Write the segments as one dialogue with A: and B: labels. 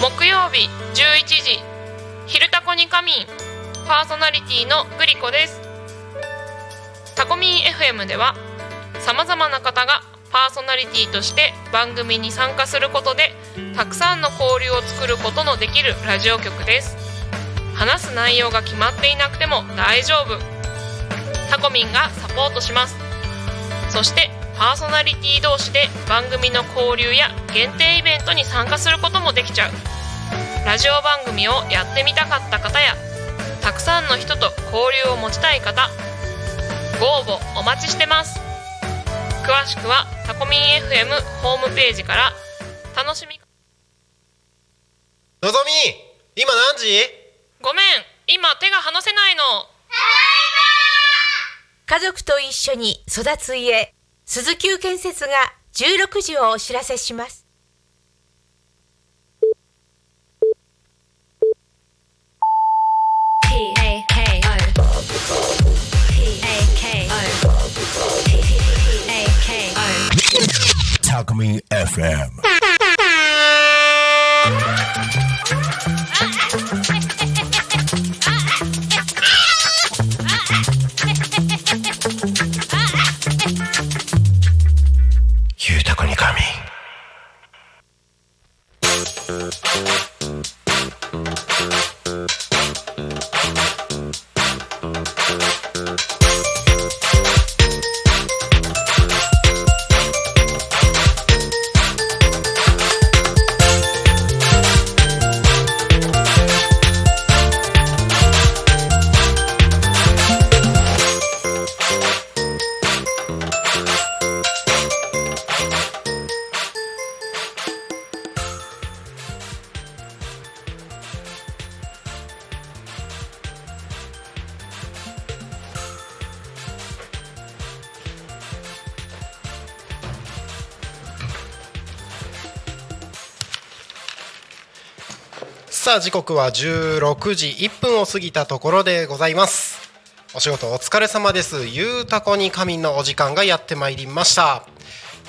A: 木曜日11時「昼タコに仮眠」パーソナリティのグリコです。タコミン FM ではさまざまな方がパーソナリティとして番組に参加することでたくさんの交流を作ることのできるラジオ局です。話す内容が決まっていなくても大丈夫。タコミンがサポートします。そしてパーソナリティ同士で番組の交流や限定イベントに参加することもできちゃう。ラジオ番組をやってみたかった方やたくさんの人と交流を持ちたい方ご応募お待ちしてます。詳しくはタコミン FM ホームページから楽しみ。
B: のぞみ今何時？
A: ごめん今手が離せないの。
C: 家族と一緒に育つ家鈴木建設が16時をお知らせします。
D: FM さあ時刻は16時1分を過ぎたところでございます。お仕事お疲れ様です。ゆうたこに仮眠のお時間がやってまいりました。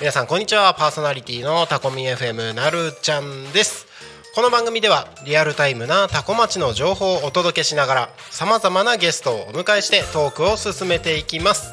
D: 皆さんこんにちは。パーソナリティのタコミ FM なるちゃんです。この番組ではリアルタイムなタコ町の情報をお届けしながらさまざまなゲストをお迎えしてトークを進めていきます。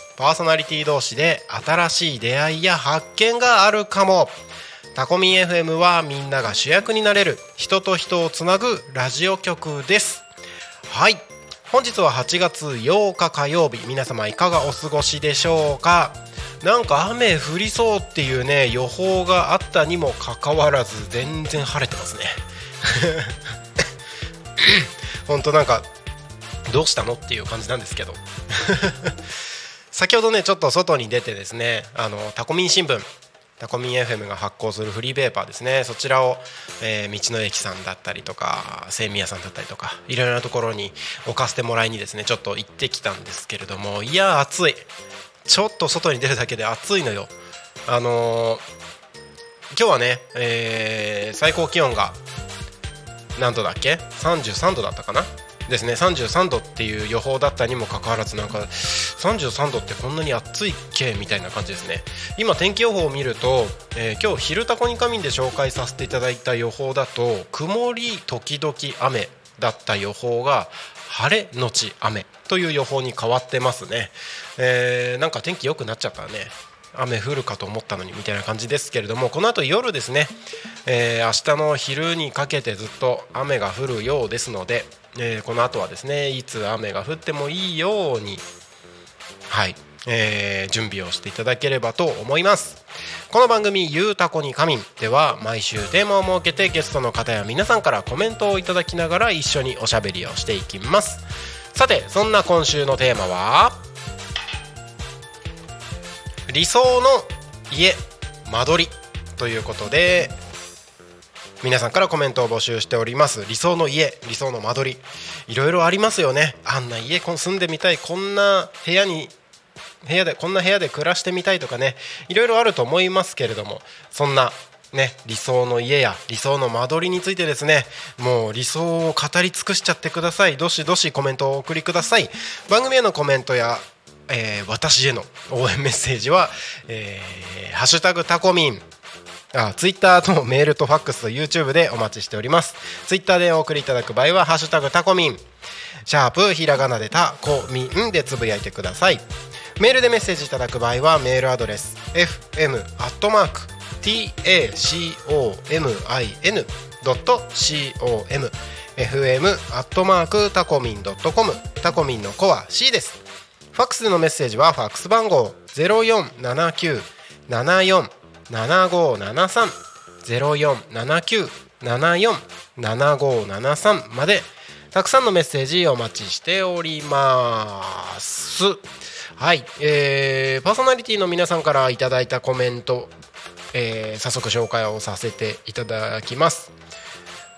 D: パーソナリティ同士で新しい出会いや発見があるかも。タコミン FM はみんなが主役になれる人と人をつなぐラジオ局です。はい。本日は8月8日火曜日。皆様いかがお過ごしでしょうか？なんか雨降りそうっていうね予報があったにもかかわらず全然晴れてますね。本当なんかどうしたのっていう感じなんですけど。先ほどねちょっと外に出てですねあのタコミン新聞タコミン FM が発行するフリーペーパーですね。そちらを、えー道の駅さんだったりとか精味屋さんだったりとかいろいろなところに置かせてもらいにですねちょっと行ってきたんですけれどもいやー暑い。ちょっと外に出るだけで暑いのよ。あのー今日はね、えー最高気温が何度だっけ？33度だったかな？ですね33度っていう予報だったにもかかわらずなんか33度ってこんなに暑いっけみたいな感じですね。今天気予報を見ると、えー今日「昼タコに仮眠」で紹介させていただいた予報だと曇り時々雨だった予報が晴れのち雨という予報に変わってますね、えーなんか天気良くなっちゃったね。雨降るかと思ったのにみたいな感じですけれどもこの後夜ですね、えー明日の昼にかけてずっと雨が降るようですので、えーこの後はですねいつ雨が降ってもいいようにはい、えー準備をしていただければと思います。この番組「ゆうたこに仮眠」では毎週テーマを設けてゲストの方や皆さんからコメントをいただきながら一緒におしゃべりをしていきます。さてそんな今週のテーマは理想の家間取りということで皆さんからコメントを募集しております。理想の家理想の間取り。いろいろありますよね。あんな家住んでみたい。こんな部屋に部屋でこんな部屋で暮らしてみたいとかね。いろいろあると思いますけれども。そんなね、理想の家や理想の間取りについてですね。もう理想を語り尽くしちゃってください。どしどしコメントをお送りください。番組へのコメントや、えー、私への応援メッセージは「えー、ハッシュタグタコミン」あツイッターとメールとファックスと YouTube でお待ちしております。ツイッターでお送りいただく場合は「ハッシュタグタコミン」シャープひらがなでタコミンでつぶやいてください。メールでメッセージいただく場合はメールアドレス fm.tacomin.com fm アットマークタコミンドットコム。タコミンのコア C です。ファックスでのメッセージはファックス番号ゼロ四七九七四。七五七三ゼロ四七九七四七五七三までたくさんのメッセージお待ちしております。はい、えー、パーソナリティの皆さんからいただいたコメントえー、早速紹介をさせていただきます。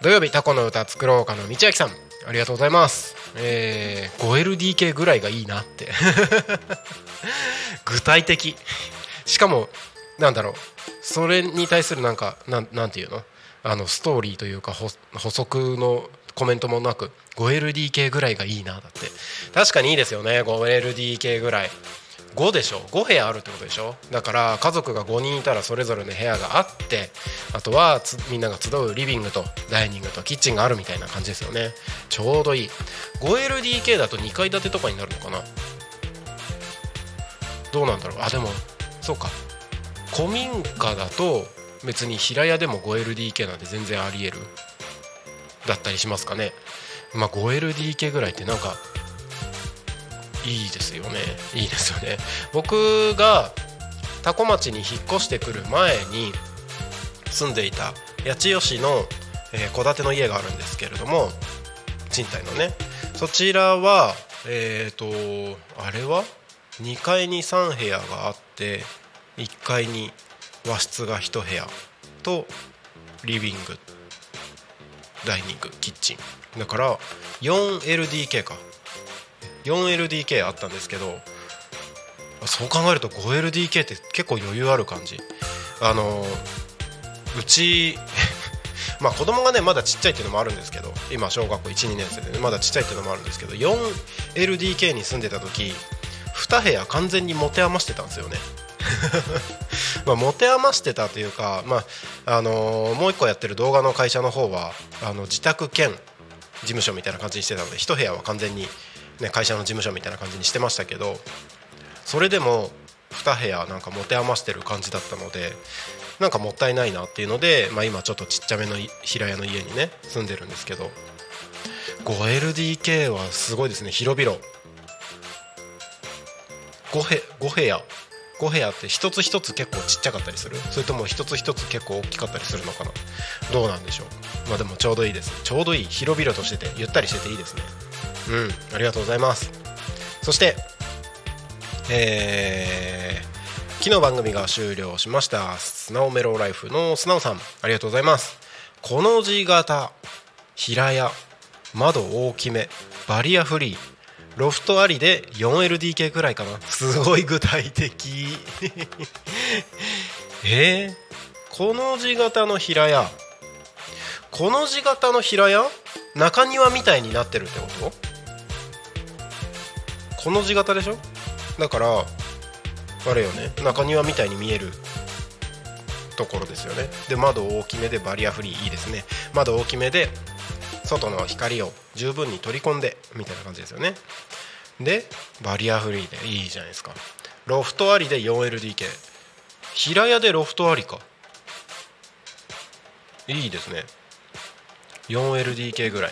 D: 土曜日タコの歌作ろうかの道明さんありがとうございます。えー、5LDK ぐらいがいいなって。具体的。しかもなんだろう。それに対するなんかなんなんていうの？あのストーリーというか補足のコメントもなく 5LDK ぐらいがいいなだって。確かにいいですよね。5LDK ぐらい。5でしょ？5部屋あるってことでしょ？だから家族が5人いたらそれぞれの部屋があってあとはみんなが集うリビングとダイニングとキッチンがあるみたいな感じですよね。ちょうどいい。5LDK だと2階建てとかになるのかな？どうなんだろう？あでもそうか。古民家だと別に平屋でも 5LDK なんで全然ありえる？だったりしますかね？まあ 5LDK ぐらいってなんかいいですよね。いいですよね。僕が多古町に引っ越してくる前に住んでいた八千代市の戸、建ての家があるんですけれども賃貸のね。そちらはえっ、ー、とあれは？2階に3部屋があって1階に和室が1部屋とリビングダイニングキッチン。だから 4LDK か。4LDK あったんですけどそう考えると 5LDK って結構余裕ある感じ。あのうち まあ子供がねまだちっちゃいっていうのもあるんですけど今小学校12年生で、ね、まだちっちゃいっていうのもあるんですけど 4LDK に住んでた時2部屋完全に持て余してたんですよね。まあ持て余してたというか、まああの、もう1個やってる動画の会社の方はあの自宅兼事務所みたいな感じにしてたので1部屋は完全にね、会社の事務所みたいな感じにしてましたけどそれでも2部屋なんか持て余してる感じだったのでなんかもったいないなっていうので、まあ、今ちょっとちっちゃめの平屋の家にね住んでるんですけど 5LDK はすごいですね。広々。5, へ5部屋。5部屋って一つ一つ結構ちっちゃかったりする？それとも一つ一つ結構大きかったりするのかな？どうなんでしょう？まあでもちょうどいいです。ちょうどいい。広々としててゆったりしてていいですね。うん。ありがとうございます。そしてえー、昨日番組が終了しましたスナオメロライフのスナオさんありがとうございます。この字型平屋窓大きめバリアフリー。ロフトありで 4LDK くらいかな。すごい具体的。えー、この字型の平屋。この字型の平屋？中庭みたいになってるってこと？この字型でしょ？だからあれよね。中庭みたいに見える。ところですよね。で窓大きめでバリアフリー。いいですね。窓大きめで外の光を十分に取り込んでみたいな感じですよね。でバリアフリーでいいじゃないですか。ロフトありで 4LDK 平屋でロフトありか。いいですね。4LDK ぐらい。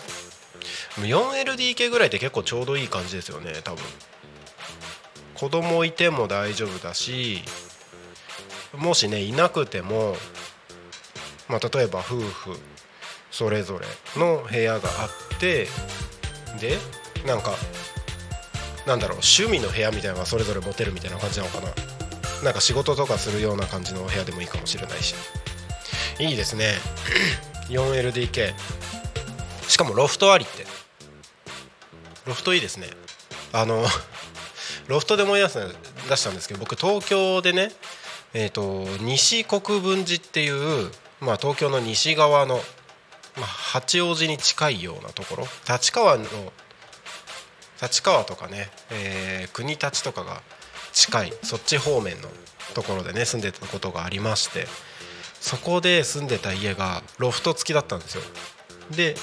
D: 4LDK ぐらいって結構ちょうどいい感じですよね多分。子供いても大丈夫だしもしねいなくても、まあ、例えば夫婦それぞれの部屋があってでなんかなんだろう趣味の部屋みたいなのがそれぞれ持てるみたいな感じなのかな。なんか仕事とかするような感じのお部屋でもいいかもしれないし。いいですね。4LDK しかもロフトありって。ロフトいいですね。あの ロフトで思い出す出したんですけど僕東京でねえーと、西国分寺っていう、まあ、東京の西側の、まあ、八王子に近いようなところ。立川の立川とかね、えー、国立とかが近いそっち方面のところでね住んでたことがありまして。そこで住んでた家がロフト付きだったんですよ。で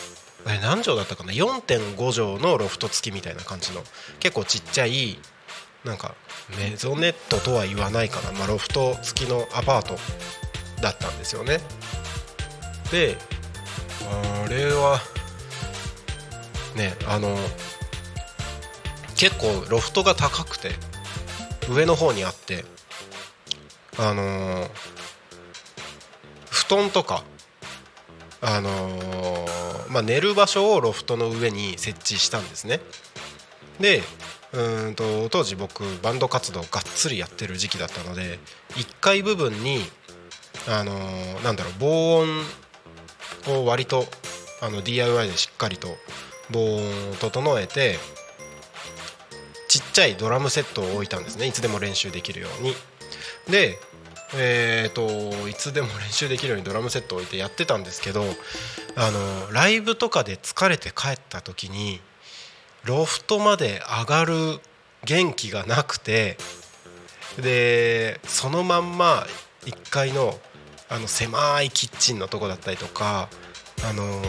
D: 何畳だったかな？4.5畳のロフト付きみたいな感じの結構ちっちゃいなんかメゾネットとは言わないかな、まあ、ロフト付きのアパートだったんですよね。であれはねあの結構ロフトが高くて上の方にあってあの、布団とかあの、まあ、寝る場所をロフトの上に設置したんですね。でうんと当時僕バンド活動がっつりやってる時期だったので1階部分にあの、なんだろう防音を割とあの DIY でしっかりと防音を整えてちっちゃいドラムセットを置いたんですね。いつでも練習できるように。でえーと、いつでも練習できるようにドラムセットを置いてやってたんですけどあのライブとかで疲れて帰った時にロフトまで上がる元気がなくてでそのまんま1階のあの狭いキッチンのとこだったりとか、あのー、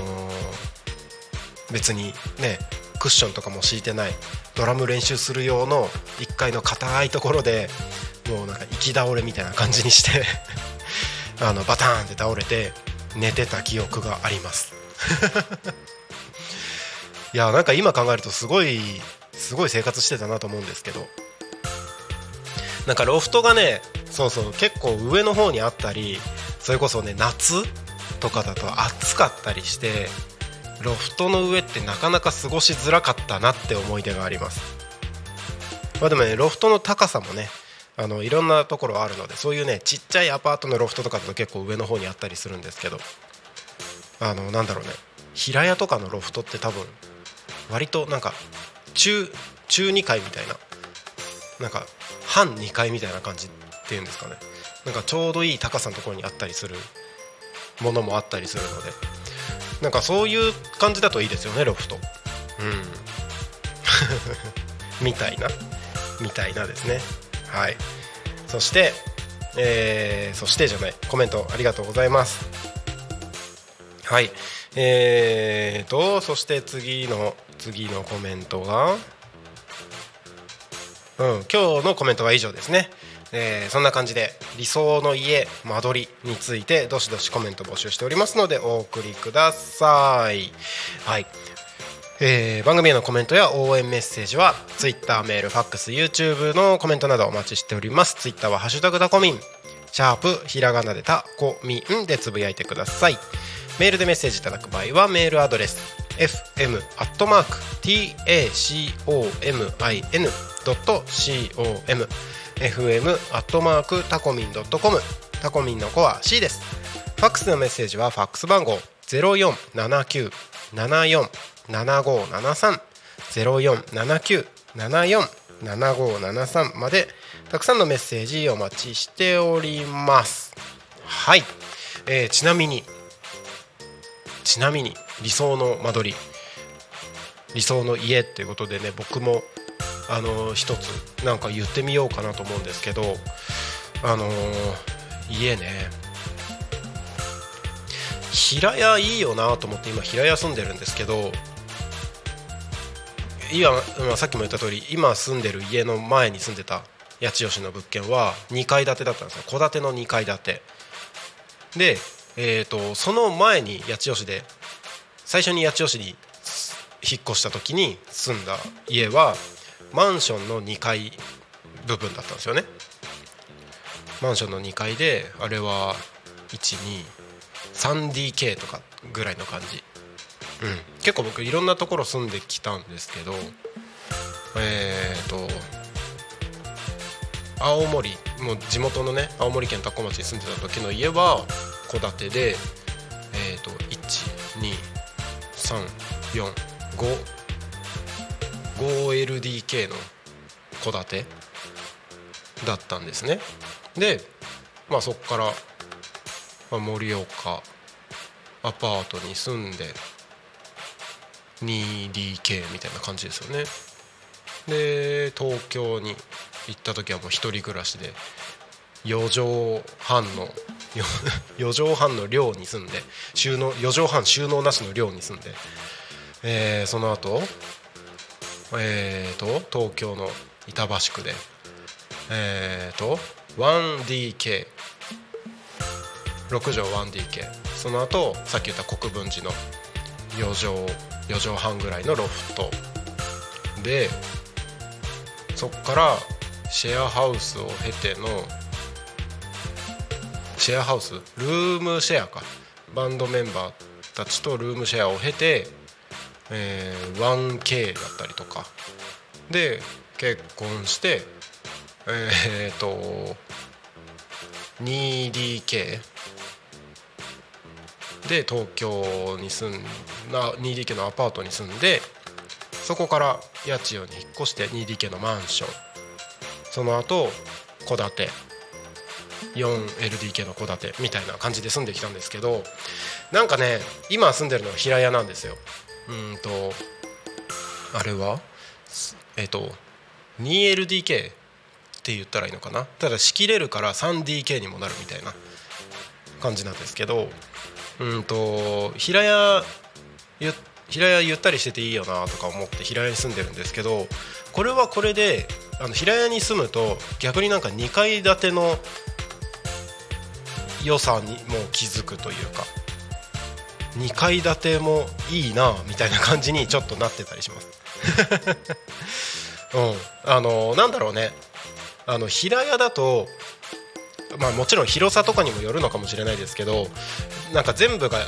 D: 別にねクッションとかも敷いてないドラム練習する用の1階の硬いところでもうなんか行き倒れみたいな感じにして あのバターンって倒れて寝てた記憶があります。いやなんか今考えるとすごいすごい生活してたなと思うんですけど。なんかロフトがねそうそう結構上の方にあったりそれこそね夏とかだと暑かったりしてロフトの上ってなかなか過ごしづらかったなって思い出があります。まあでもねロフトの高さもねあのいろんなところあるのでそういうねちっちゃいアパートのロフトとかだと結構上の方にあったりするんですけどあのなんだろうね平屋とかのロフトって多分割となんか中中2階みたいななんか半2階みたいな感じっていうんですかね。なんかちょうどいい高さのところにあったりするものもあったりするので。なんかそういう感じだといいですよねロフト。うん。みたいな。みたいなですね。はい。そしてえー、そしてじゃない。コメントありがとうございます。はい。えーとそして次の次のコメントがうん今日のコメントは以上ですね。えー、そんな感じで理想の家間取りについてどしどしコメント募集しておりますのでお送りください。はい。えー、番組へのコメントや応援メッセージは Twitter メールファックス YouTube のコメントなどお待ちしております。Twitter は「ハッシュタグタコミン」シャープひらがなでタコミンでつぶやいてください。メールでメッセージいただく場合はメールアドレス fm fm アットマークタコミンドットコム。タコミンの子は C です。ファックスのメッセージはファックス番号ゼロ四七九七四七五七三。ゼロ四七九七四七五七三までたくさんのメッセージお待ちしております。はい、えー、ちなみにちなみに理想の間取り。理想の家っていうことでね僕もあの一つなんか言ってみようかなと思うんですけどあの家ね。平屋いいよなと思って今平屋住んでるんですけど今、まあ、さっきも言った通り今住んでる家の前に住んでた八千代市の物件は2階建てだったんですよ。戸建ての2階建て。で、えーと、その前に八千代市で最初に八千代市に引っ越した時に住んだ家はマンションの2階部分だったんですよね。マンションの2階であれは 123DK とかぐらいの感じ、うん、結構僕いろんなところ住んできたんですけどえっ、ー、と青森もう地元のね青森県多古町に住んでた時の家は戸建てでえっ、ー、と12345 5LDK の戸建てだったんですね。でまあそこから、ま、盛岡アパートに住んで 2DK みたいな感じですよね。で東京に行った時はもう一人暮らしで4畳半の 4畳半の寮に住んで収納4畳半収納なしの寮に住んで、えー、その後えーと東京の板橋区で。えーと 1DK6 畳 1DK その後さっき言った国分寺の4畳4畳半ぐらいのロフト。でそっからシェアハウスを経てのシェアハウス？ルームシェアか。バンドメンバーたちとルームシェアを経て、えー、1K だったりとか。で結婚してえー、っと 2DK で東京に住んだ 2DK のアパートに住んでそこから八千代に引っ越して 2DK のマンション。その後戸建て。4LDK の戸建てみたいな感じで住んできたんですけどなんかね今住んでるのは平屋なんですよ。うんとあれは？えっ、と 2LDK って言ったらいいのかな？ただ仕切れるから 3DK にもなるみたいな感じなんですけどうんと平屋平屋ゆったりしてていいよなとか思って平屋に住んでるんですけどこれはこれであの平屋に住むと逆になんか2階建ての良さにも気づくというか2階建てもいいなみたいな感じにちょっとなってたりします。うん。あのなんだろうね。あの平屋だとまあもちろん広さとかにもよるのかもしれないですけどなんか全部が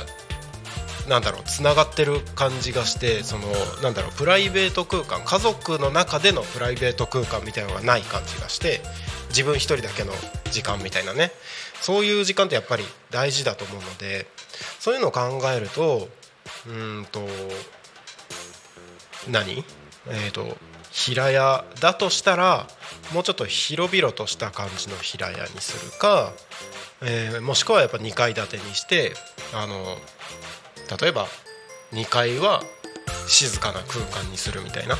D: なんだろうつながってる感じがしてそのなんだろうプライベート空間家族の中でのプライベート空間みたいなのがない感じがして自分一人だけの時間みたいなね。そういう時間ってやっぱり大事だと思うのでそういうのを考えるとうんと何？えっ、ー、と平屋だとしたらもうちょっと広々とした感じの平屋にするか、えー、もしくはやっぱ2階建てにしてあの例えば2階は静かな空間にするみたいな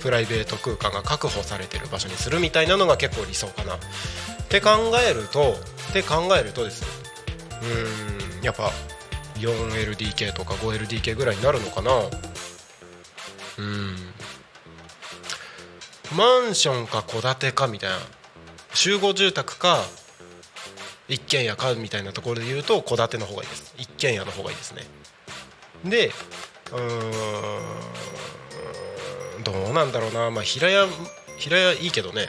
D: プライベート空間が確保されてる場所にするみたいなのが結構理想かな。って考えるとって考えるとですねうんやっぱ 4LDK とか 5LDK ぐらいになるのかな。うん。マンションか戸建てかみたいな集合住宅か一軒家かみたいなところで言うと戸建ての方がいいです。一軒家の方がいいですね。でうんどうなんだろうな、まあ、平屋平屋いいけどね。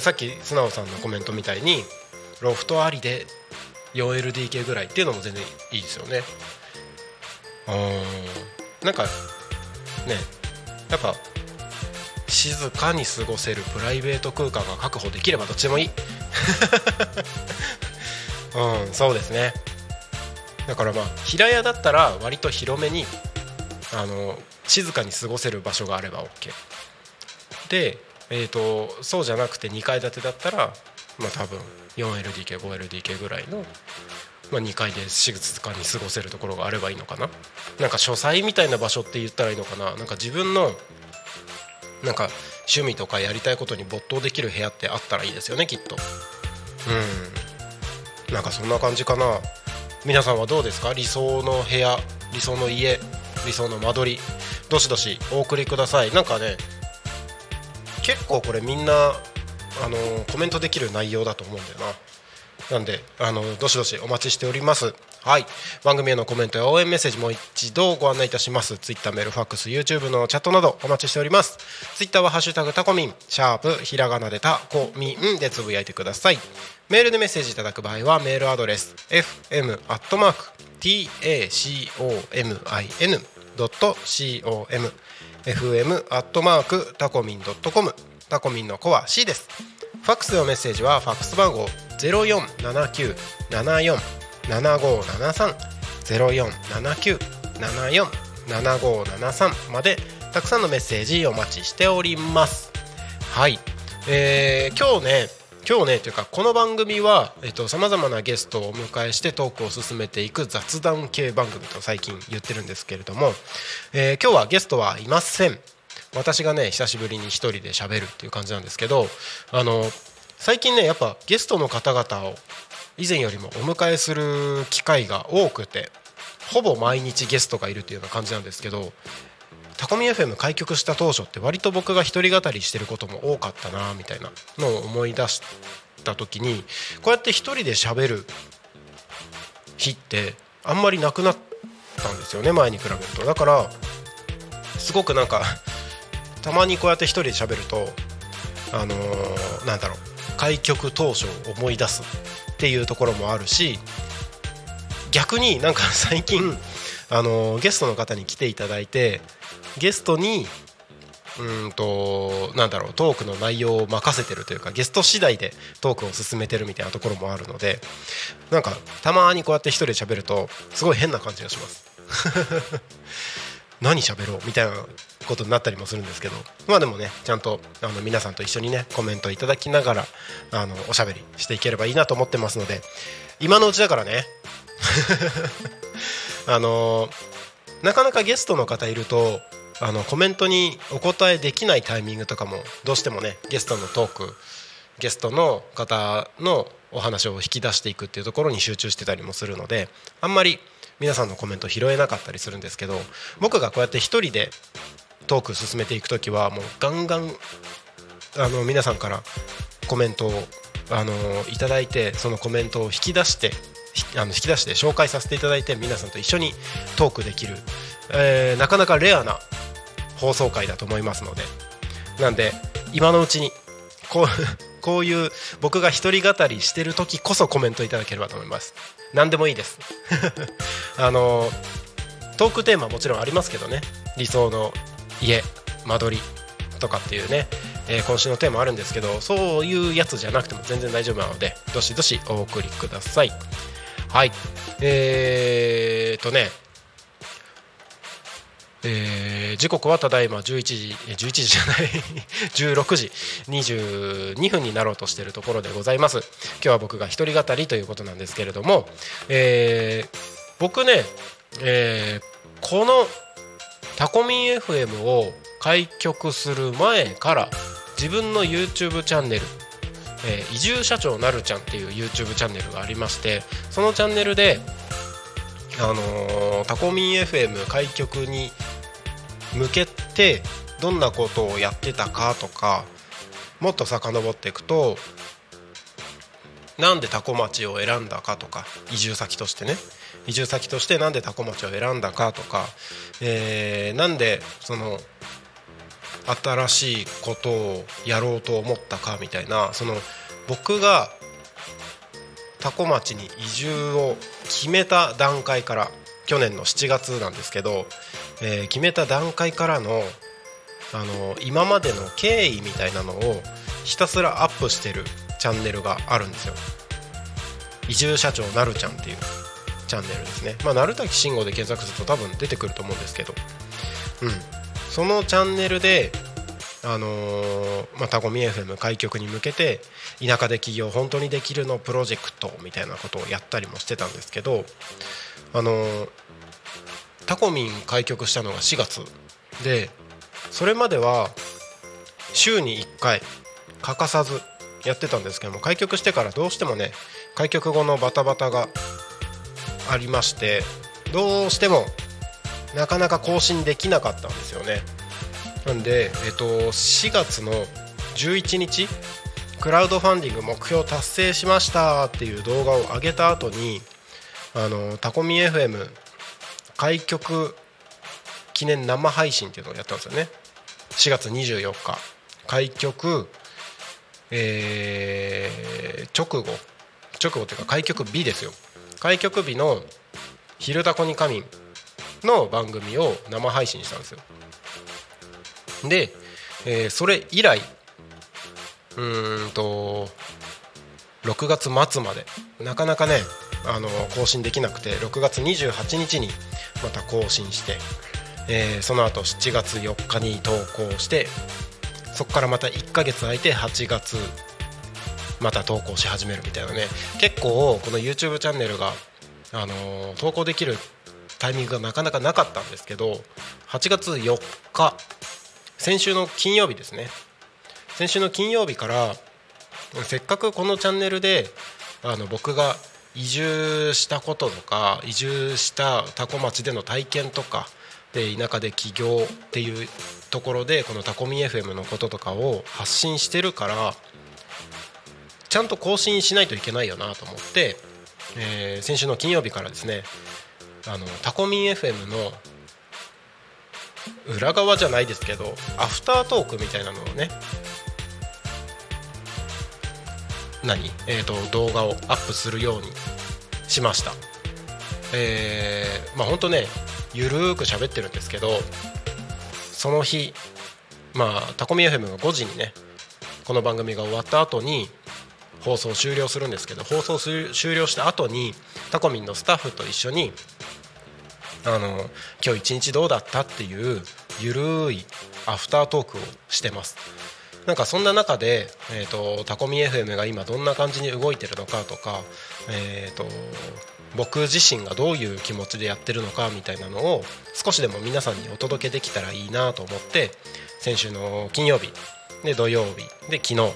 D: さっき素直さんのコメントみたいにロフトありで 4LDK ぐらいっていうのも全然いいですよね。うん。なんかねやっぱ静かに過ごせるプライベート空間が確保できればどっちでもいい。うんそうですね。だからまあ平屋だったら割と広めにあの静かに過ごせる場所があれば OK で、えーと、そうじゃなくて2階建てだったらまあ多分 4LDK5LDK ぐらいの、まあ、2階で静かに過ごせるところがあればいいのかな。なんか書斎みたいな場所って言ったらいいのかな。なんか自分のなんか趣味とかやりたいことに没頭できる部屋ってあったらいいですよねきっと。うん。なんかそんな感じかな。皆さんはどうですか？理想の部屋理想の家理想の間取りどしどしお送りください。なんかね結構これみんなあのコメントできる内容だと思うんだよな。なんであのどしどしお待ちしております。はい。番組へのコメントや応援メッセージも一度ご案内いたします。ツイッターメールファックス YouTube のチャットなどお待ちしております。ツイッターはハッシュタグタコミンシャープひらがなでタコミンでつぶやいてください。メールでメッセージいただく場合はメールアドレス fm アットマーク tacomin.com fm アットマークタコミン .com タコミンの子は C です。ファックスのメッセージはファックス番号047974 7573 0479 02-474-7573までたくさんのメッセージお待ちしております。はい。えー、今日ね今日ねというかこの番組はさまざまなゲストをお迎えしてトークを進めていく雑談系番組と最近言ってるんですけれども、えー、今日はゲストはいません。私がね久しぶりに一人で喋るっていう感じなんですけどあの最近ねやっぱゲストの方々を以前よりもお迎えする機会が多くてほぼ毎日ゲストがいるというような感じなんですけどタコミ FM 開局した当初って割と僕が一人語りしてることも多かったなみたいなのを思い出した時にこうやって一人で喋る日ってあんまりなくなったんですよね前に比べると。だからすごくなんかたまにこうやって一人で喋るとあのー、なんだろう開局当初を思い出すっていうところもあるし逆になんか 最近あのゲストの方に来ていただいてゲストにうんとなんだろうトークの内容を任せてるというかゲスト次第でトークを進めてるみたいなところもあるのでなんかたまにこうやって一人で喋るとすごい変な感じがします。何喋ろう？みたいなことになったりもするんですけどまあでもねちゃんとあの皆さんと一緒にねコメントいただきながらあのおしゃべりしていければいいなと思ってますので今のうちだからね あのなかなかゲストの方いるとあのコメントにお答えできないタイミングとかもどうしてもねゲストのトークゲストの方のお話を引き出していくっていうところに集中してたりもするのであんまり皆さんのコメント拾えなかったりするんですけど僕がこうやって1人でトーク進めていく時はもうガンガンあの皆さんからコメントをあのいただいてそのコメントを引き出してあの引き出して紹介させていただいて皆さんと一緒にトークできる、えー、なかなかレアな放送回だと思いますので。なんで今のうちにこう こういう僕が一人語りしてる時こそコメントいただければと思います。何でもいいです。あのトークテーマもちろんありますけどね。理想の家間取りとかっていうね、えー、今週のテーマあるんですけどそういうやつじゃなくても全然大丈夫なのでどしどしお送りください。はい。えーとねえー、時刻はただいま11時11時じゃない 16時22分になろうとしているところでございます。今日は僕が一人語りということなんですけれども、えー、僕ね、えー、このタコミン FM を開局する前から自分の YouTube チャンネルえー、移住社長なるちゃんっていう YouTube チャンネルがありましてそのチャンネルであのー、タコミン FM 開局に向けてどんなことをやってたかとかもっと遡っていくとなんでタコ町を選んだかとか移住先としてね。移住先としてなんでタコ町を選んだかとか、えー、なんでその新しいことをやろうと思ったかみたいなその僕が多古町に移住を決めた段階から去年の7月なんですけど、えー、決めた段階からのあの今までの経緯みたいなのをひたすらアップしてるチャンネルがあるんですよ。移住社長なるちゃんっていう。チャンネルですね。まあ鳴滝慎吾で検索すると多分出てくると思うんですけど。うん。そのチャンネルであのー、まあ、タコミ FM 開局に向けて田舎で起業本当にできるのプロジェクトみたいなことをやったりもしてたんですけど、あのー、タコミン開局したのが4月でそれまでは週に1回欠かさずやってたんですけども開局してからどうしてもね開局後のバタバタがありましてどうしてもなかなか更新できなかったんですよね。なんで、えっと、4月の11日クラウドファンディング目標達成しましたっていう動画を上げた後にあのタコミ FM 開局記念生配信っていうのをやったんですよね。4月24日。開局、えー、直後。直後っていうか開局日ですよ。開局日の「昼タコに仮眠」の番組を生配信したんですよ。で、えー、それ以来うんと6月末までなかなかねあの更新できなくて6月28日にまた更新して、えーその後7月4日に投稿してそこからまた1ヶ月空いて8月また投稿し始めるみたいなね。結構この YouTube チャンネルが、あの投稿できるタイミングがなかなかなかったんですけど8月4日先週の金曜日ですね。先週の金曜日からせっかくこのチャンネルであの僕が移住したこととか移住した多古町での体験とかで田舎で起業っていうところでこのタコミ FM のこととかを発信してるからちゃんと更新しないといけないよなと思って、えー先週の金曜日からですねあのタコミン FM の裏側じゃないですけどアフタートークみたいなのをね何、えー、と動画をアップするようにしました。えー、まあ本当ねゆるーく喋ってるんですけどその日まあタコミ FM が5時にねこの番組が終わった後に放送終了するんですけど放送終了した後にタコミンのスタッフと一緒にあの今日一日どうだったっていうゆるいアフタートークをしてます。なんかそんな中で、えー、とタコミ FM が今どんな感じに動いてるのかとか、えー、と僕自身がどういう気持ちでやってるのかみたいなのを少しでも皆さんにお届けできたらいいなと思って先週の金曜日で土曜日で昨日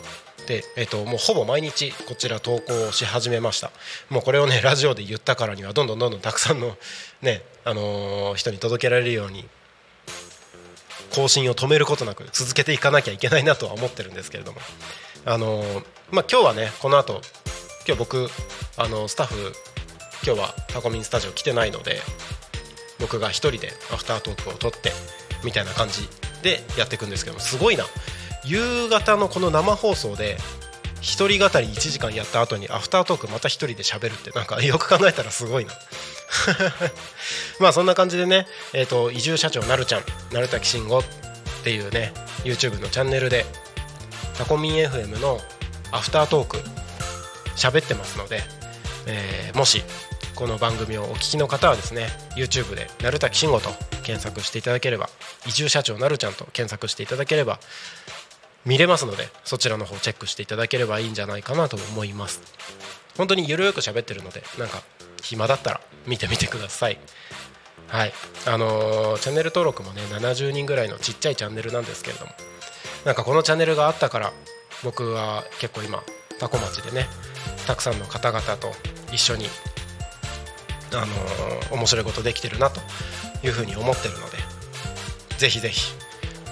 D: で、えー、ともうほぼ毎日こちら投稿し始めました。もうこれをねラジオで言ったからにはどんどんどんどんたくさんのね、あのー人に届けられるように更新を止めることなく続けていかなきゃいけないなとは思ってるんですけれども。あのーまあ今日はねこの後今日僕あのスタッフ今日はタコミンスタジオ来てないので僕が一人でアフタートークを撮ってみたいな感じでやっていくんですけどもすごいな。夕方のこの生放送で一人語り1時間やった後にアフタートークまた一人で喋るってなんかよく考えたらすごいな。まあそんな感じでね、えー、と移住社長なるちゃん鳴滝慎吾っていうね YouTube のチャンネルでタコミン FM のアフタートーク喋ってますので、えーもしこの番組をお聞きの方はですね YouTube で「鳴滝慎吾」と検索していただければ移住社長なるちゃんと検索していただければ見れますのでそちらの方チェックしていただければいいんじゃないかなと思います。本当にゆるく喋ってるのでなんか暇だったら見てみてください。はい。あのーチャンネル登録もね70人ぐらいのちっちゃいチャンネルなんですけれども。なんかこのチャンネルがあったから僕は結構今タコ町でねたくさんの方々と一緒にあのー面白いことできてるなというふうに思ってるのでぜひぜひ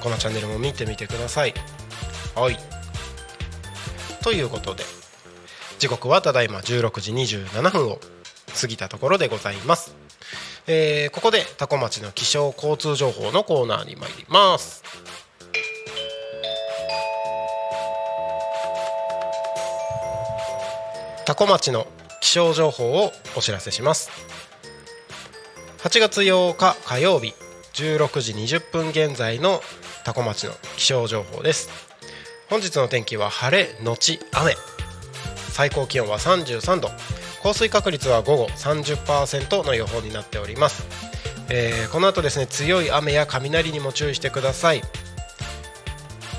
D: このチャンネルも見てみてください。はい。ということで時刻はただいま16時27分を過ぎたところでございます、えーここで多古町の気象交通情報のコーナーに参ります。多古町の気象情報をお知らせします。8月8日火曜日16時20分現在の多古町の気象情報です。本日の天気は晴れのち雨。最高気温は33度。降水確率は午後30%の予報になっております、えーこの後ですね強い雨や雷にも注意してください。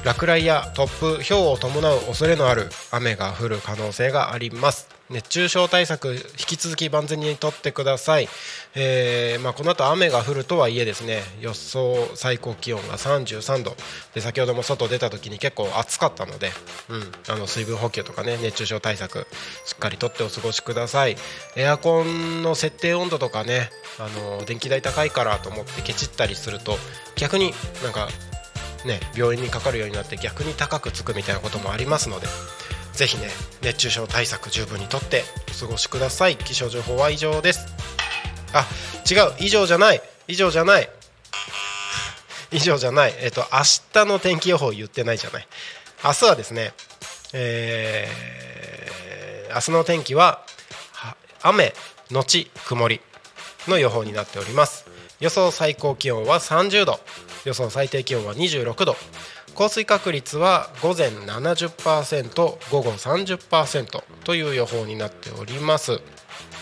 D: 落雷や突風、ひょうを伴う恐れのある雨が降る可能性があります。熱中症対策引き続き万全にとってください、えーまあ、この後雨が降るとはいえですね予想最高気温が33度で先ほども外出た時に結構暑かったので、うん、あの水分補給とかね熱中症対策しっかりとってお過ごしください。エアコンの設定温度とかねあの電気代高いからと思ってケチったりすると逆になんかね、病院にかかるようになって逆に高くつくみたいなこともありますのでぜひね熱中症対策十分にとってお過ごしください。気象情報は以上です。あ違う。以上じゃない。以上じゃない。以上じゃない。えっ、と明日の天気予報言ってないじゃない。明日はですねえー明日の天気はは雨のち曇りの予報になっております。予想最高気温は30度。予想最低気温は26度。降水確率は午前70%午後30%という予報になっております。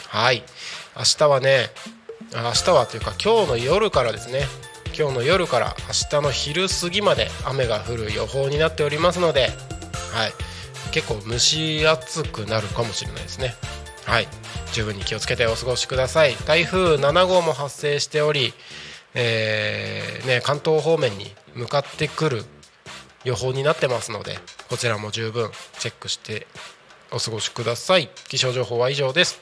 D: はい。明日はね明日はというか今日の夜からですね。今日の夜から明日の昼過ぎまで雨が降る予報になっておりますので、はい、結構蒸し暑くなるかもしれないですね。はい。十分に気をつけてお過ごしください。台風7号も発生しており、えーね、関東方面に向かってくる予報になってますのでこちらも十分チェックしてお過ごしください。気象情報は以上です。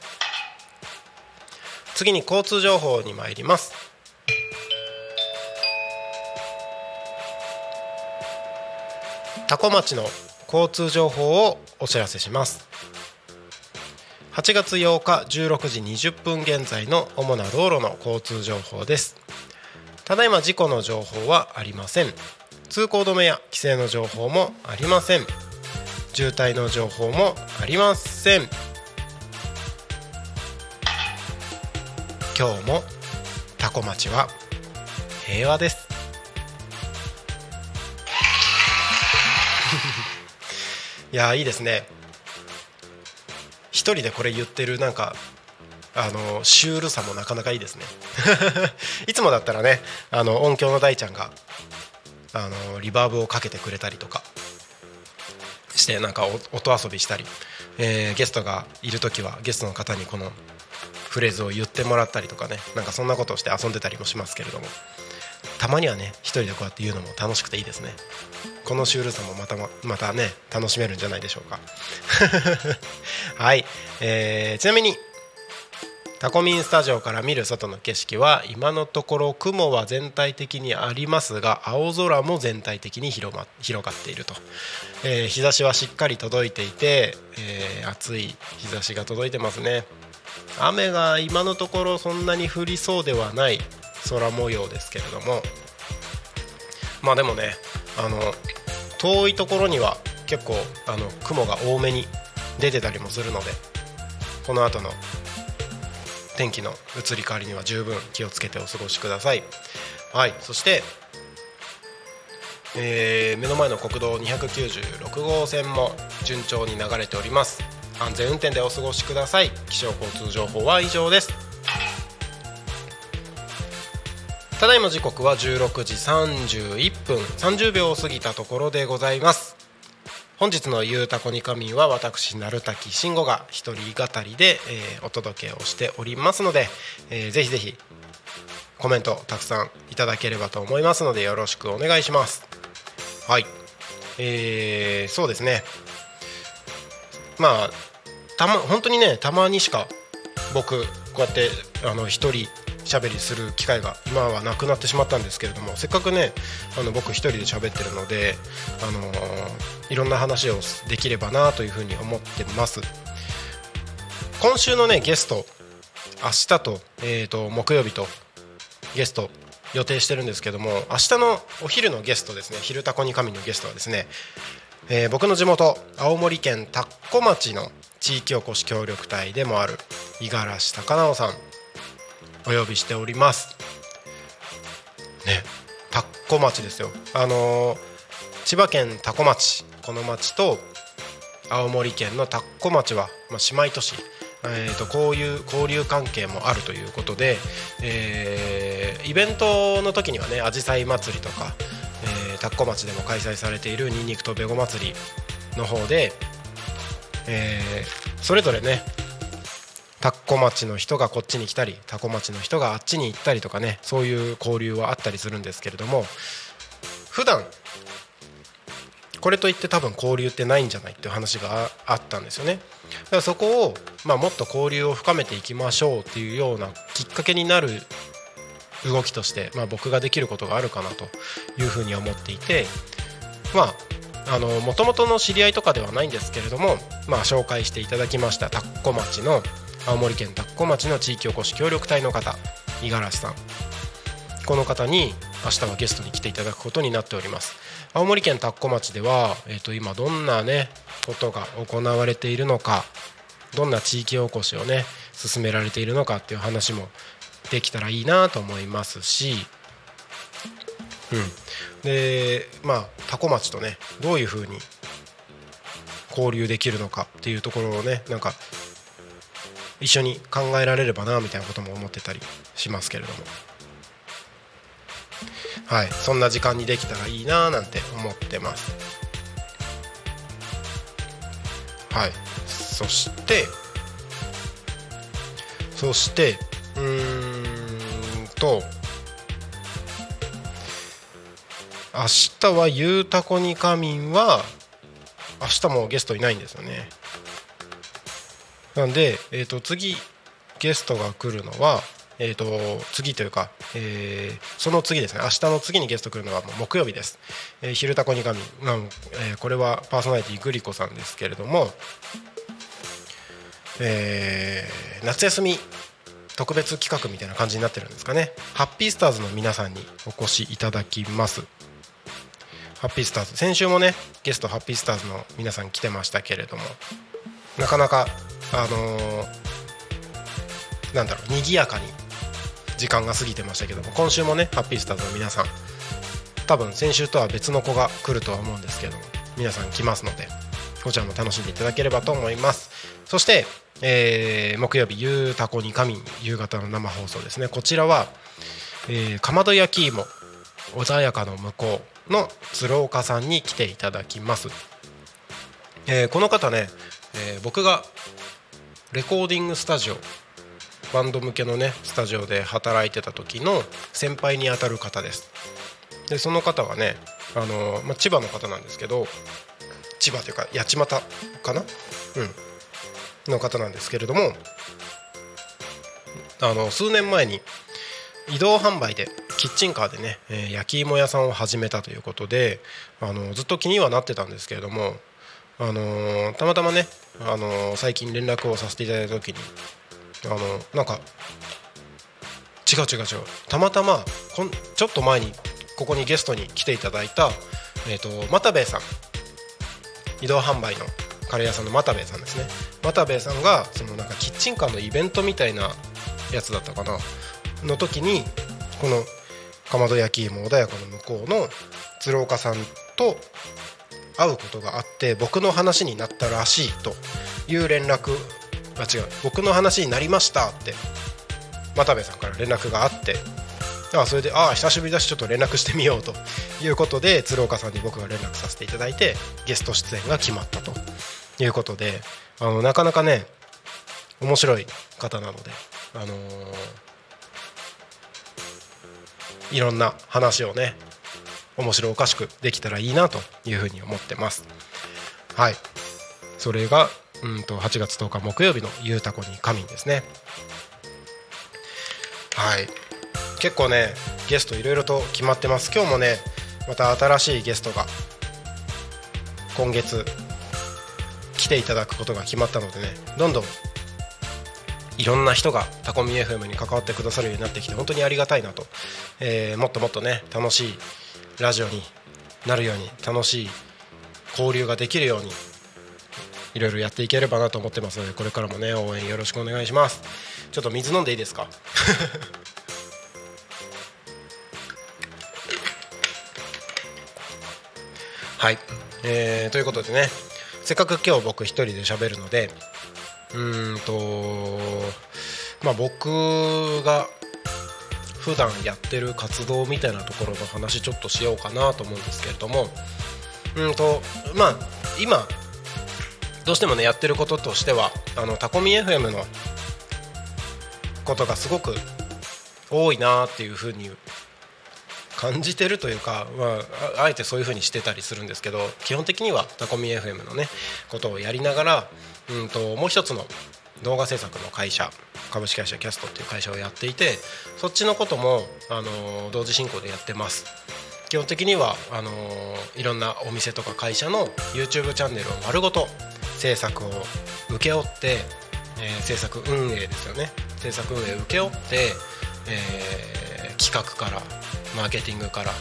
D: 次に交通情報に参ります。多古町の交通情報をお知らせします。8月8日16時20分現在の主な道路の交通情報です。ただいま事故の情報はありません。通行止めや規制の情報もありません。渋滞の情報もありません。今日もタコ町は平和です。いやいいですね。一人でこれ言ってるなんかあのシュールさもなかなかいいですね。いつもだったらねあの音響の大ちゃんがあのリバーブをかけてくれたりとか。してなんか音遊びしたり、えー、ゲストがいる時はゲストの方にこのフレーズを言ってもらったりとかね。なんかそんなことをして遊んでたりもしますけれども。たまにはね一人でこうやって言うのも楽しくていいですね。このシュールさもまたまたね楽しめるんじゃないでしょうか。はい、えー、ちなみにタコミンスタジオから見る外の景色は今のところ雲は全体的にありますが青空も全体的に広,、ま、広がっていると、えー、日差しはしっかり届いていて、えー、暑い日差しが届いてますね。雨が今のところそんなに降りそうではない空模様ですけれども。まあでもねあの遠いところには結構あの雲が多めに出てたりもするのでこの後の天気の移り変わりには十分気をつけてお過ごしください。はいそして、えー、目の前の国道296号線も順調に流れております。安全運転でお過ごしください。気象交通情報は以上です。ただいま時刻は16時31分。30秒を過ぎたところでございます。本日の「ゆうたこにかみん」は私鳴滝慎吾が一人語りで、えー、お届けをしておりますので、えー、ぜひぜひコメントたくさんいただければと思いますのでよろしくお願いします。はい。えー、そうですね。まあたま本当にねたまにしか僕こうやってあの一人喋りする機会が今はなくなってしまったんですけれどもせっかくねあの僕一人で喋ってるので、あのー、いろんな話をできればなというふうに思ってます。今週のねゲスト明日と,、えーと、木曜日とゲスト予定してるんですけども明日のお昼のゲストですね「昼タコに神」のゲストはですね、えー、僕の地元青森県田子町の地域おこし協力隊でもある五十嵐貴直さん。お呼びしております。ね田子町ですよ。あの、千葉県多古町この町と青森県の田子町は、まあ、姉妹都市。えーと、こういう交流関係もあるということで、えー、イベントの時にはねあじさい祭りとか、えー、田子町でも開催されているにんにくとべご祭りの方で、えー、それぞれね田子町の人がこっちに来たり多古町の人があっちに行ったりとかねそういう交流はあったりするんですけれども普段これといって多分交流ってないんじゃないっていう話があったんですよね。だからそこを、まあ、もっと交流を深めていきましょうっていうようなきっかけになる動きとして、まあ、僕ができることがあるかなというふうに思っていてまああの元々の知り合いとかではないんですけれども、まあ、紹介していただきました田子町の青森県田子町の地域おこし協力隊の方五十嵐さん。この方に明日はゲストに来ていただくことになっております。青森県田子町では、えー、と今どんなねことが行われているのかどんな地域おこしをね進められているのかっていう話もできたらいいなと思いますし、うん、でまあ多古町とねどういうふうに交流できるのかっていうところをねなんか一緒に考えられればなみたいなことも思ってたりしますけれども。はい。そんな時間にできたらいいななんて思ってます。はい。そしてそしてうーんと明日はゆうたこにかみんは明日もゲストいないんですよね。なんで、えー、と次ゲストが来るのは、えー、と次というか、えーその次ですね。明日の次にゲスト来るのはもう木曜日です「えー、昼タコにかみん」なんえーこれはパーソナリティグリコさんですけれども、えー夏休み特別企画みたいな感じになってるんですかね。ハッピースターズの皆さんにお越しいただきます。ハッピースターズ。先週もねゲストハッピースターズの皆さん来てましたけれども。なかなかあのーなんだろう賑やかに時間が過ぎてましたけども今週もねハッピースターズの皆さん多分先週とは別の子が来るとは思うんですけども皆さん来ますのでこちらも楽しんでいただければと思います。そして、えー木曜日ゆうたこにかみ夕方の生放送ですね。こちらは、えーかまど焼き芋穏やかの向こうの鶴岡さんに来ていただきます、えーこの方ね、えー僕がレコーディングスタジオバンド向けのねスタジオで働いてた時の先輩にあたる方です。でその方はね、あのまあ、千葉の方なんですけど千葉というか八街かな？うん。の方なんですけれどもあの数年前に移動販売でキッチンカーでね、えー焼き芋屋さんを始めたということであのずっと気にはなってたんですけれども、あのたまたまね、あの最近連絡をさせていただいた時にあのなんか違う違う違うたまたまこんちょっと前にここにゲストに来ていただいた、えー、と又兵衛さん。移動販売のカレー屋さんの又兵衛さんですね。又兵衛さんがそのなんかキッチンカーのイベントみたいなやつだったかな。の時にこのかまど焼き芋穏やかの向こうの鶴岡さんと会うことがあって僕の話になったらしいという連絡あ違う僕の話になりましたって又兵衛さんから連絡があってあそれでああ久しぶりだしちょっと連絡してみようということで鶴岡さんに僕が連絡させていただいてゲスト出演が決まったということであのなかなかね面白い方なので、あのーいろんな話をね面白おかしくできたらいいなというふうに思ってます。はい。それがうんと8月10日木曜日の「ゆうたこに神」ですね。はい。結構ねゲストいろいろと決まってます。今日もねまた新しいゲストが今月来ていただくことが決まったのでねどんどんいろんな人がタコミ FM に関わってくださるようになってきて本当にありがたいなと、えーもっともっとね楽しいラジオになるように楽しい交流ができるようにいろいろやっていければなと思ってますのでこれからもね応援よろしくお願いします。ちょっと水飲んでいいですか？はい、えーということでねせっかく今日僕一人で喋るのでうんとまあ僕が普段やってる活動みたいなところの話ちょっとしようかなと思うんですけれども。うんとまあ今どうしてもねやってることとしてはあのタコミ FM のことがすごく多いなっていうふうに感じてるというか、まあ、あえてそういうふうにしてたりするんですけど基本的にはタコミ FM のねことをやりながらうんともう一つの動画制作の会社株式会社キャストっていう会社をやっていてそっちのことも、あの同時進行でやってます。基本的にはあのいろんなお店とか会社の YouTube チャンネルを丸ごと制作を請け負って、えー制作運営ですよね。制作運営を請け負って、えー企画からマーケティングから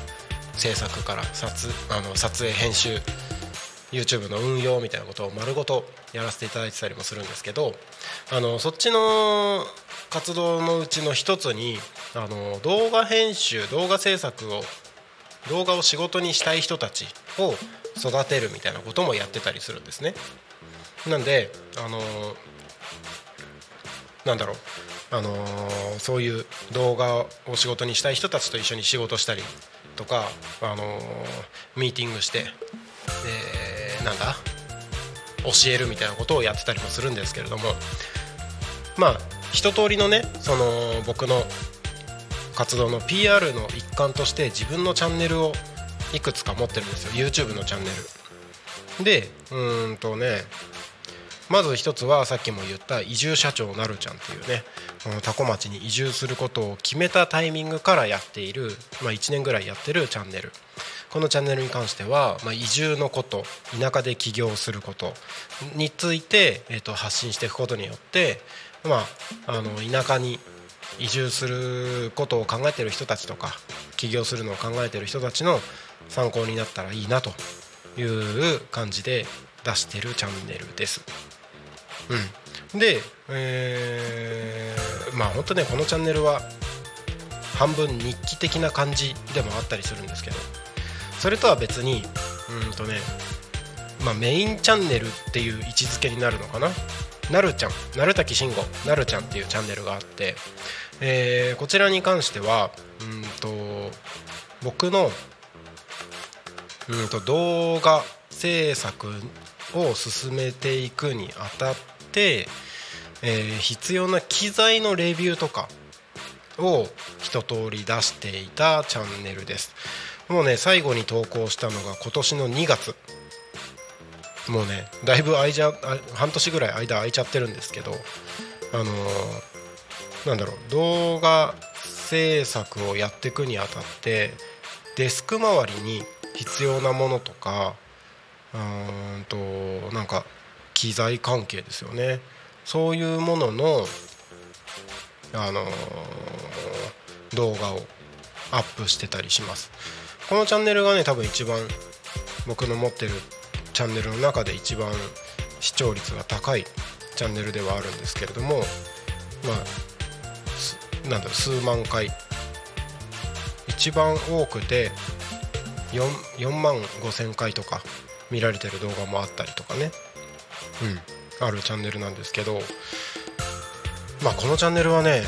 D: 制作から撮あの撮影編集 YouTube の運用みたいなことを丸ごとやらせていただいてたりもするんですけどあのそっちの活動のうちの一つにあの動画編集動画制作を動画を仕事にしたい人たちを育てるみたいなこともやってたりするんですね。なんであのなんだろうあのそういう動画を仕事にしたい人たちと一緒に仕事したりとか、あのミーティングして、えーなんだ教えるみたいなことをやってたりもするんですけれどもまあ一通りのねその僕の活動の PR の一環として自分のチャンネルをいくつか持ってるんですよ。YouTube のチャンネル。でうんとねまず一つはさっきも言った移住社長なるちゃんっていうねこの多古町に移住することを決めたタイミングからやっている、まあ、1年ぐらいやってるチャンネル。このチャンネルに関しては、まあ、移住のこと田舎で起業することについて、えー、と発信していくことによって、まあ、あの田舎に移住することを考えてる人たちとか起業するのを考えてる人たちの参考になったらいいなという感じで出してるチャンネルです。うん、で、えーまあ本当ねこのチャンネルは半分日記的な感じでもあったりするんですけどそれとは別にうんとね、まあ、メインチャンネルっていう位置づけになるのかな？なるちゃんなるたきしんごなるちゃんっていうチャンネルがあって、えーこちらに関してはうんと僕のうんと動画制作を進めていくにあたって、えー必要な機材のレビューとかを一通り出していたチャンネルです。もうね最後に投稿したのが今年の2月。もうねだいぶ空いちゃ半年ぐらい間空いちゃってるんですけどあのーなんだろう動画制作をやっていくにあたってデスク周りに必要なものとかうーんとなんか機材関係ですよね。そういうものの、あのー動画をアップしてたりします。このチャンネルがね多分一番僕の持ってるチャンネルの中で一番視聴率が高いチャンネルではあるんですけれどもまあなんだろう数万回。一番多くて 4, 4万5千回とか見られてる動画もあったりとかね。うんあるチャンネルなんですけどまあこのチャンネルはね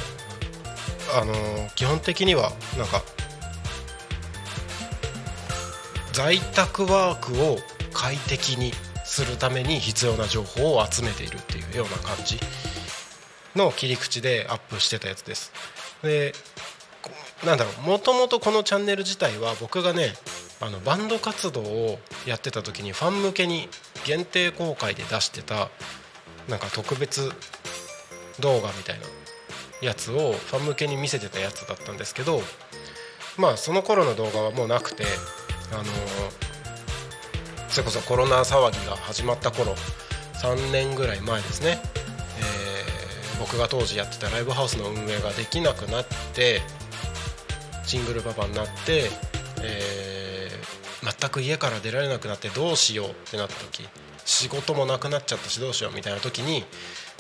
D: あのー基本的にはなんか在宅ワークを快適にするために必要な情報を集めているっていうような感じの切り口でアップしてたやつです。でなんだろうもともとこのチャンネル自体は僕がねあのバンド活動をやってた時にファン向けに限定公開で出してたなんか特別動画みたいなやつをファン向けに見せてたやつだったんですけどまあその頃の動画はもうなくてあのそれこそコロナ騒ぎが始まった頃3年ぐらい前ですね、えー僕が当時やってたライブハウスの運営ができなくなってシングルパパになって、えー全く家から出られなくなってどうしようってなった時仕事もなくなっちゃったしどうしようみたいな時に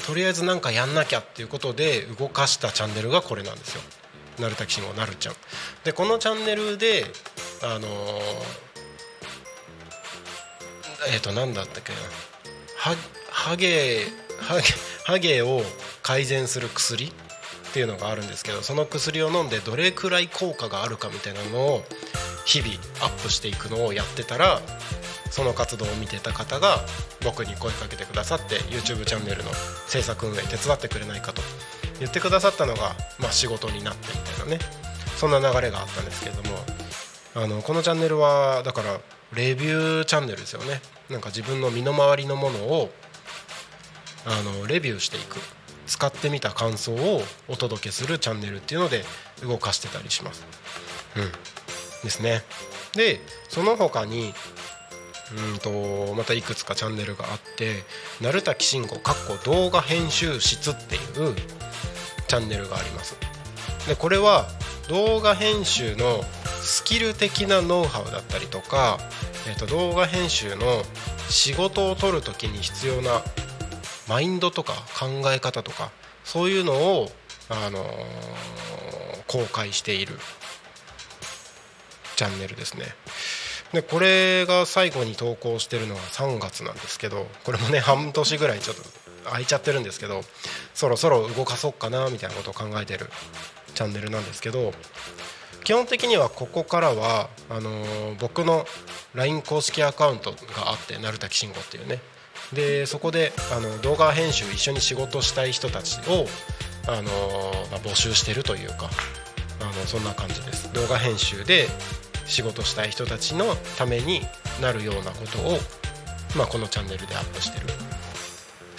D: とりあえず何かやんなきゃっていうことで動かしたチャンネルがこれなんですよ。なるたきしんごなるちゃんでこのチャンネルであのえっ、と何だったっけな。ハゲハゲハゲを改善する薬っていうのがあるんですけどその薬を飲んでどれくらい効果があるかみたいなのを日々アップしていくのをやってたらその活動を見てた方が僕に声かけてくださって YouTube チャンネルの制作運営手伝ってくれないかと言ってくださったのが、まあ、仕事になってみたいなね。そんな流れがあったんですけどもあのこのチャンネルはだからレビューチャンネルですよねなんか自分の身の回りのものをあのレビューしていく使ってみた感想をお届けするチャンネルっていうので動かしてたりします。うん、ですね。でその他にうんとまたいくつかチャンネルがあって「なるたきしんご」かっこ動画編集室っていうチャンネルがあります。でこれは動画編集のスキル的なノウハウだったりとか、えー、と動画編集の仕事を取る時に必要なマインドとか考え方とかそういうのを、あのー公開しているチャンネルですね。でこれが最後に投稿してるのが3月なんですけどこれもね 半年ぐらいちょっと空いちゃってるんですけどそろそろ動かそうかなみたいなことを考えてるチャンネルなんですけど基本的にはここからはあのー僕の LINE 公式アカウントがあって鳴滝慎吾っていうね。でそこであの動画編集一緒に仕事したい人たちを、あのまあ募集してるというかあのそんな感じです。動画編集で仕事したい人たちのためになるようなことを、まあ、このチャンネルでアップしてる。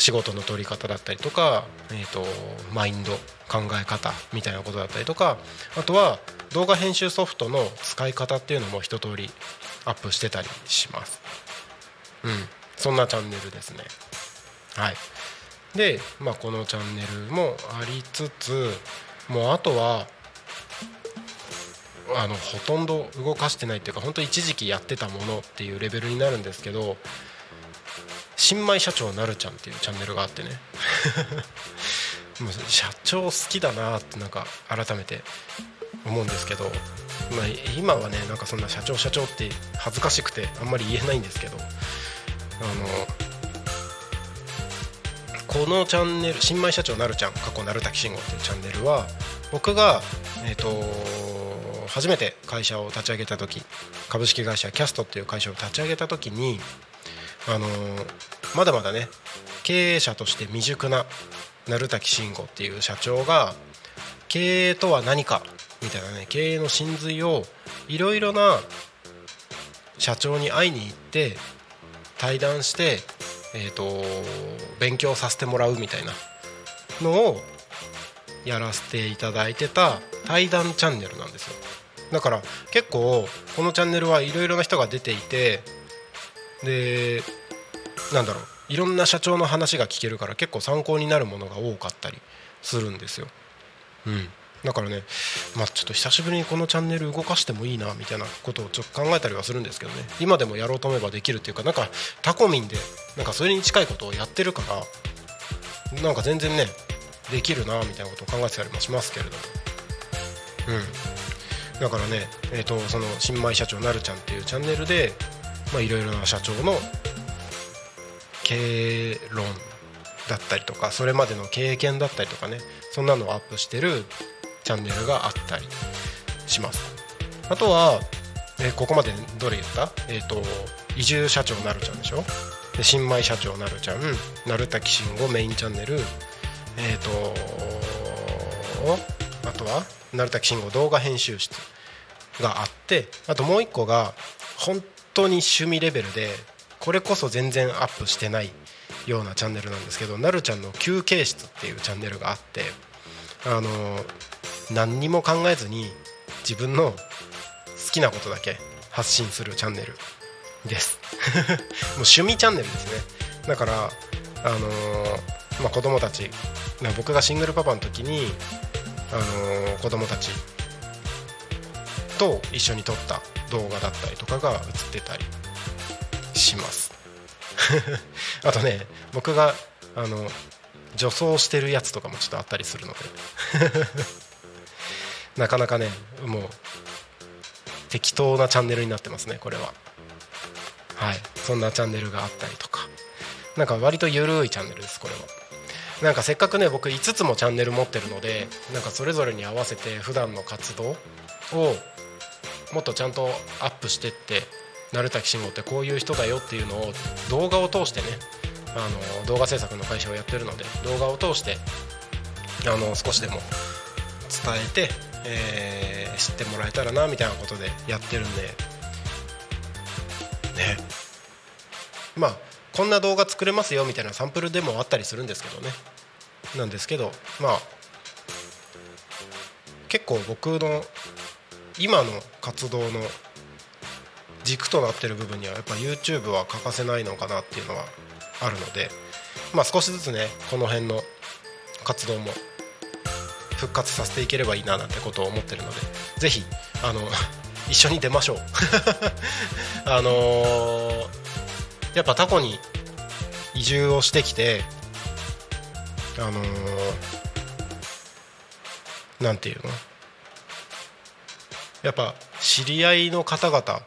D: 仕事の取り方だったりとか、えー、とマインド考え方みたいなことだったりとかあとは動画編集ソフトの使い方っていうのも一通りアップしてたりします。うん。そんなチャンネルですね。はい。で、まあ、このチャンネルもありつつもうあとはあのほとんど動かしてないっていうか本当一時期やってたものっていうレベルになるんですけど新米社長なるちゃんっていうチャンネルがあってね。もう社長好きだなってなんか改めて思うんですけど、まあ、今はねなんかそんな社長社長って恥ずかしくてあんまり言えないんですけどあのこのチャンネル新米社長なるちゃん過去なるたき信号っていうチャンネルは僕がえっ、と初めて会社を立ち上げた時株式会社キャストっていう会社を立ち上げた時にあのまだまだね経営者として未熟な鳴滝慎吾っていう社長が経営とは何かみたいなね経営の真髄をいろいろな社長に会いに行って対談して、えー、と勉強させてもらうみたいなのをやらせていただいてた対談チャンネルなんですよ。だから結構このチャンネルはいろいろな人が出ていてでなんだろういろんな社長の話が聞けるから結構参考になるものが多かったりするんですよ。うん。だからね、まあ、ちょっと久しぶりにこのチャンネル動かしてもいいなみたいなことをちょっと考えたりはするんですけどね。今でもやろうと思えばできるっていうかなんかタコミンでなんかそれに近いことをやってるからなんか全然ねできるなみたいなことを考えてたりもしますけれども。うん。だからねえっ、とその新米社長なるちゃんっていうチャンネルでまあいろいろな社長の経営論だったりとかそれまでの経験だったりとかねそんなのをアップしてるチャンネルがあったりします。あとは、えここまでどれ言った？えっ、と移住社長なるちゃんでしょ？で新米社長なるちゃんなるたきしんごメインチャンネル。えっ、とあとはなるたきしんご動画編集室があってあともう一個が本当に趣味レベルでこれこそ全然アップしてないようなチャンネルなんですけどなるちゃんの休憩室っていうチャンネルがあってあの何にも考えずに自分の好きなことだけ発信するチャンネルです。もう趣味チャンネルですね。だからあのまあ、子供たち僕がシングルパパの時にあの子供たちと一緒に撮った動画だったりとかが映ってたりします。あとね僕があの女装してるやつとかもちょっとあったりするので。なかなかねもう適当なチャンネルになってますねこれは。はい。そんなチャンネルがあったりとか。なんか割とゆるいチャンネルですこれは。なんかせっかくね僕5つもチャンネル持ってるのでなんかそれぞれに合わせて普段の活動をもっとちゃんとアップしてって鳴滝慎吾ってこういう人だよっていうのを動画を通してねあの動画制作の会社をやってるので動画を通してあの少しでも伝えて、えー知ってもらえたらなみたいなことでやってるんで。ね。まあこんな動画作れますよみたいなサンプルでもあったりするんですけどね。なんですけどまあ結構僕の今の活動の軸となってる部分にはやっぱ YouTube は欠かせないのかなっていうのはあるのでまあ少しずつねこの辺の活動も復活させていければいいななんてことを思ってるのでぜひあの 一緒に出ましょう。あのーやっぱタコに移住をしてきてあのーなんていうの？やっぱ知り合いの方々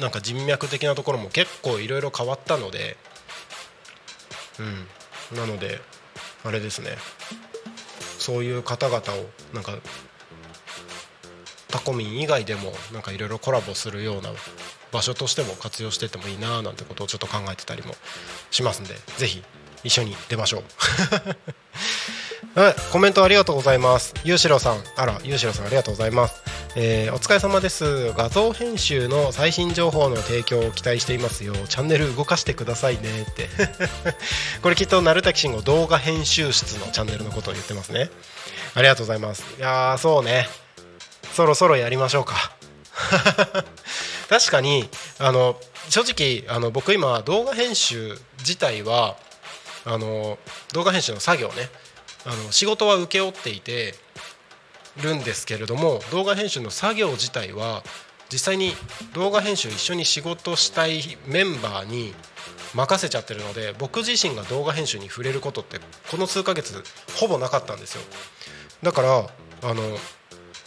D: なんか人脈的なところも結構いろいろ変わったので、うん、なのであれですね。そういう方々をなんかタコミン以外でもなんかいろいろコラボするような場所としても活用してってもいいななんてことをちょっと考えてたりもしますんでぜひ一緒に出ましょう。コメントありがとうございます。ゆうしろさんあらゆうしろさんありがとうございます、えーお疲れ様です。画像編集の最新情報の提供を期待していますよ。チャンネル動かしてくださいね。って。これきっと鳴滝慎吾動画編集室のチャンネルのことを言ってますね。ありがとうございます。いやーそうね。そろそろやりましょうか。確かにあの正直あの僕今動画編集自体はあの動画編集の作業ね。あの仕事は請け負っていてるんですけれども動画編集の作業自体は実際に動画編集一緒に仕事したいメンバーに任せちゃってるので僕自身が動画編集に触れることってこの数ヶ月ほぼなかったんですよ。だからあの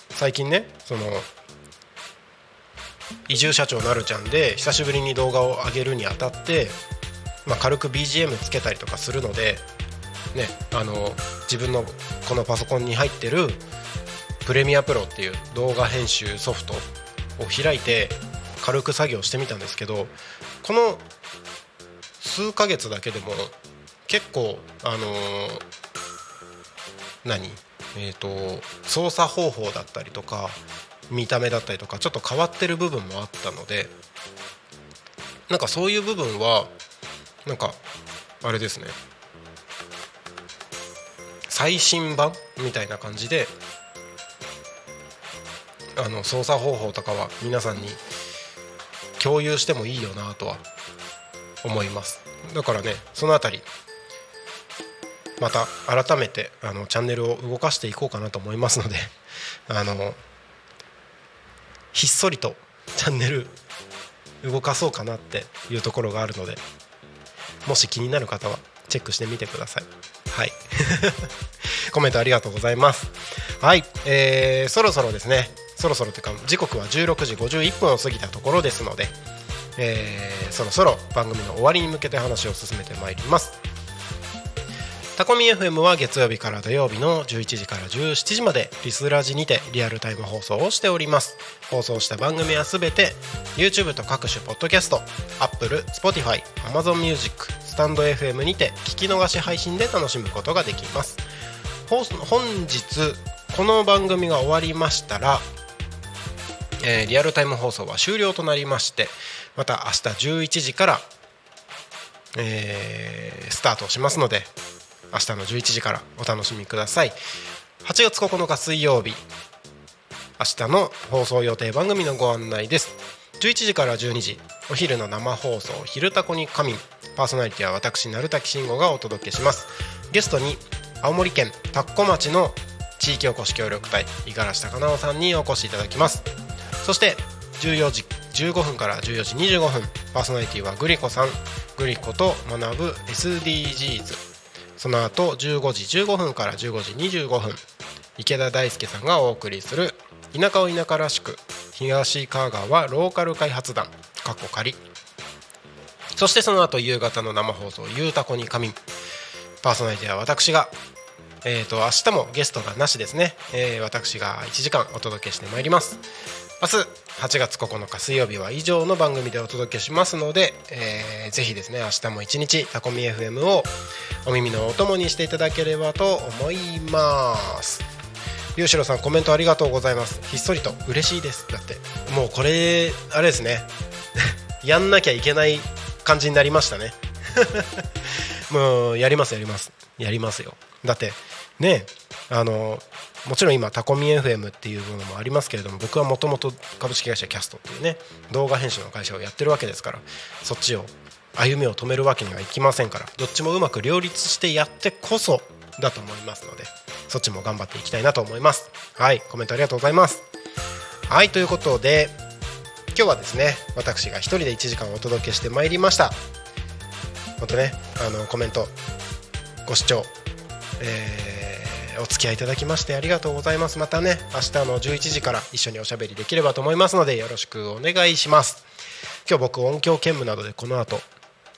D: 最近ねその移住社長なるちゃんで久しぶりに動画を上げるにあたって、まあ、軽く BGM つけたりとかするので、ね、あの自分のこのパソコンに入ってるプレミアプロっていう動画編集ソフトを開いて軽く作業してみたんですけどこの数ヶ月だけでも結構あのー何？えー、と操作方法だったりとか見た目だったりとかちょっと変わってる部分もあったのでなんかそういう部分はなんかあれですね。最新版みたいな感じであの操作方法とかは皆さんに共有してもいいよなとは思います。だからねそのあたりまた改めてあのチャンネルを動かしていこうかなと思いますので あのひっそりとチャンネル動かそうかなっていうところがあるのでもし気になる方はチェックしてみてください。はい。コメントありがとうございます。はい、えーそろそろですね。そろそろというか時刻は16時51分を過ぎたところですので、えーそろそろ番組の終わりに向けて話を進めてまいります。タコミ FM は月曜日から土曜日の11時から17時までリスラジにてリアルタイム放送をしております。放送した番組はすべて YouTube と各種ポッドキャスト Apple、Spotify、Amazon Music、スタンド FM にて聞き逃し配信で楽しむことができます。本日この番組が終わりましたら、えーリアルタイム放送は終了となりましてまた明日11時から、えースタートしますので明日の11時からお楽しみください。8月9日水曜日明日の放送予定番組のご案内です。11時から12時お昼の生放送「昼タコに仮眠」パーソナリティは私鳴滝慎吾がお届けします。ゲストに青森県田子町の地域おこし協力隊五十嵐高直さんにお越しいただきます。そして14時15分から14時25分パーソナリティはグリコさん。グリコと学ぶ SDGs その後15時15分から15時25分。池田大輔さんがお送りする田舎を田舎らしく東香川ローカル開発団。かっこ仮。そしてその後夕方の生放送「ゆうたこに仮眠」パーソナリティは私が。えー、と明日もゲストがなしですね、えー私が1時間お届けしてまいります。明日8月9日水曜日は以上の番組でお届けしますので、えーぜひですね明日も一日タコミ FM をお耳のお供にしていただければと思います。ゆうしろさんコメントありがとうございます。ひっそりと嬉しいです。だってもうこれあれですね。やんなきゃいけない感じになりましたね。もうやりますやります。やりますよ。だってねあのもちろん今タコミ FM っていうものもありますけれども僕はもともと株式会社キャストっていうね動画編集の会社をやってるわけですからそっちを歩みを止めるわけにはいきませんからどっちもうまく両立してやってこそだと思いますのでそっちも頑張っていきたいなと思います。はいコメントありがとうございます。はいということで今日はですね私が一人で1時間お届けしてまいりました。本当ねあのコメントご視聴、えーお付き合いいただきましてありがとうございます。またね明日の11時から一緒におしゃべりできればと思いますのでよろしくお願いします。今日僕音響兼務などでこの後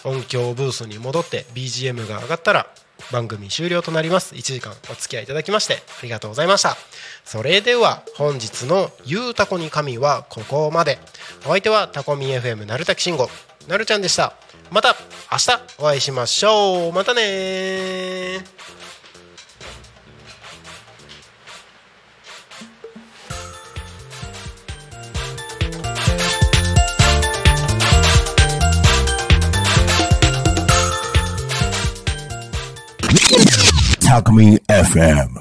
D: 音響ブースに戻って BGM が上がったら番組終了となります。1時間お付き合いいただきましてありがとうございました。それでは本日の「ゆうたこに神」はここまで。お相手はタコミ FM なるたきしんごなるちゃんでした。また明日お会いしましょう。またね
E: Talk Me FM.